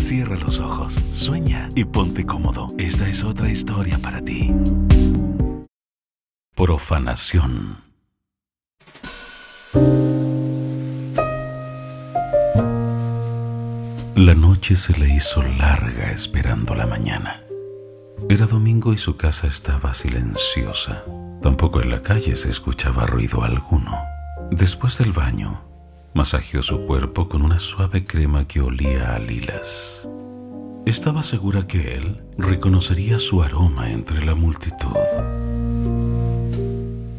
Cierra los ojos, sueña y ponte cómodo. Esta es otra historia para ti. Profanación. La noche se le hizo larga esperando la mañana. Era domingo y su casa estaba silenciosa. Tampoco en la calle se escuchaba ruido alguno. Después del baño, masajeó su cuerpo con una suave crema que olía a lilas. Estaba segura que él reconocería su aroma entre la multitud.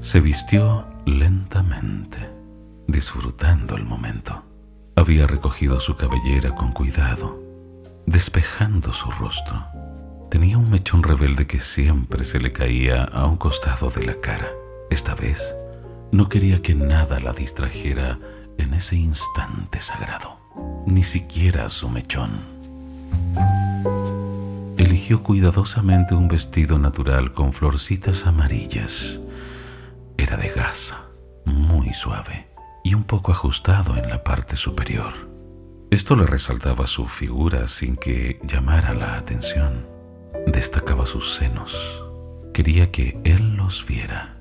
Se vistió lentamente, disfrutando el momento. Había recogido su cabellera con cuidado, despejando su rostro. Tenía un mechón rebelde que siempre se le caía a un costado de la cara. Esta vez no quería que nada la distrajera en ese instante sagrado, ni siquiera su mechón. Eligió cuidadosamente un vestido natural con florcitas amarillas. Era de gasa, muy suave y un poco ajustado en la parte superior. Esto le resaltaba su figura sin que llamara la atención. Destacaba sus senos. Quería que él los viera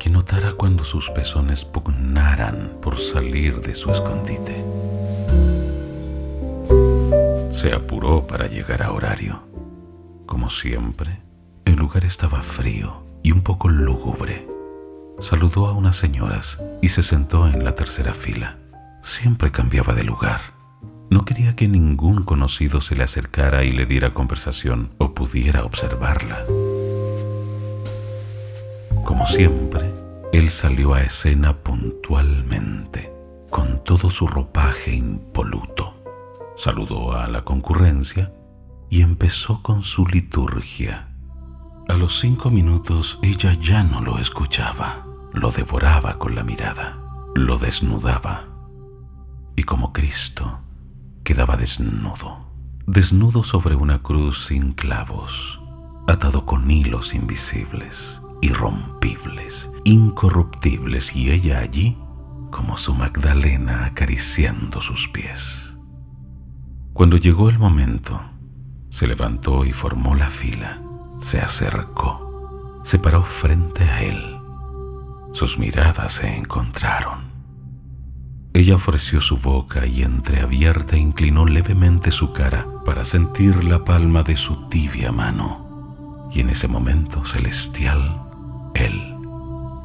que notara cuando sus pezones pugnaran por salir de su escondite. Se apuró para llegar a horario. Como siempre, el lugar estaba frío y un poco lúgubre. Saludó a unas señoras y se sentó en la tercera fila. Siempre cambiaba de lugar. No quería que ningún conocido se le acercara y le diera conversación o pudiera observarla. Como siempre, él salió a escena puntualmente, con todo su ropaje impoluto. Saludó a la concurrencia y empezó con su liturgia. A los cinco minutos ella ya no lo escuchaba, lo devoraba con la mirada, lo desnudaba. Y como Cristo, quedaba desnudo, desnudo sobre una cruz sin clavos, atado con hilos invisibles irrompibles, incorruptibles, y ella allí como su Magdalena acariciando sus pies. Cuando llegó el momento, se levantó y formó la fila, se acercó, se paró frente a él. Sus miradas se encontraron. Ella ofreció su boca y entreabierta inclinó levemente su cara para sentir la palma de su tibia mano. Y en ese momento celestial él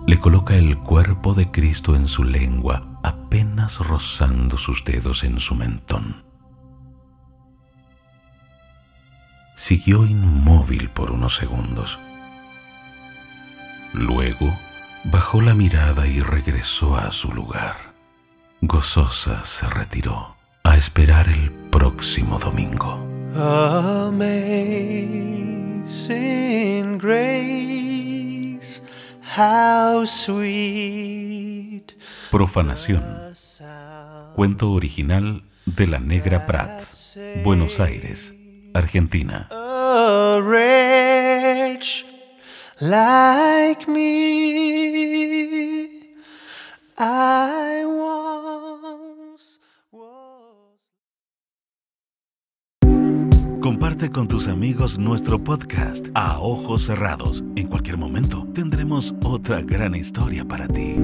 le coloca el cuerpo de Cristo en su lengua, apenas rozando sus dedos en su mentón. Siguió inmóvil por unos segundos. Luego bajó la mirada y regresó a su lugar. Gozosa se retiró a esperar el próximo domingo. Amazing sweet Profanación. Cuento original de la Negra Prat, Buenos Aires, Argentina. like me, I Con tus amigos nuestro podcast a ojos cerrados. En cualquier momento tendremos otra gran historia para ti.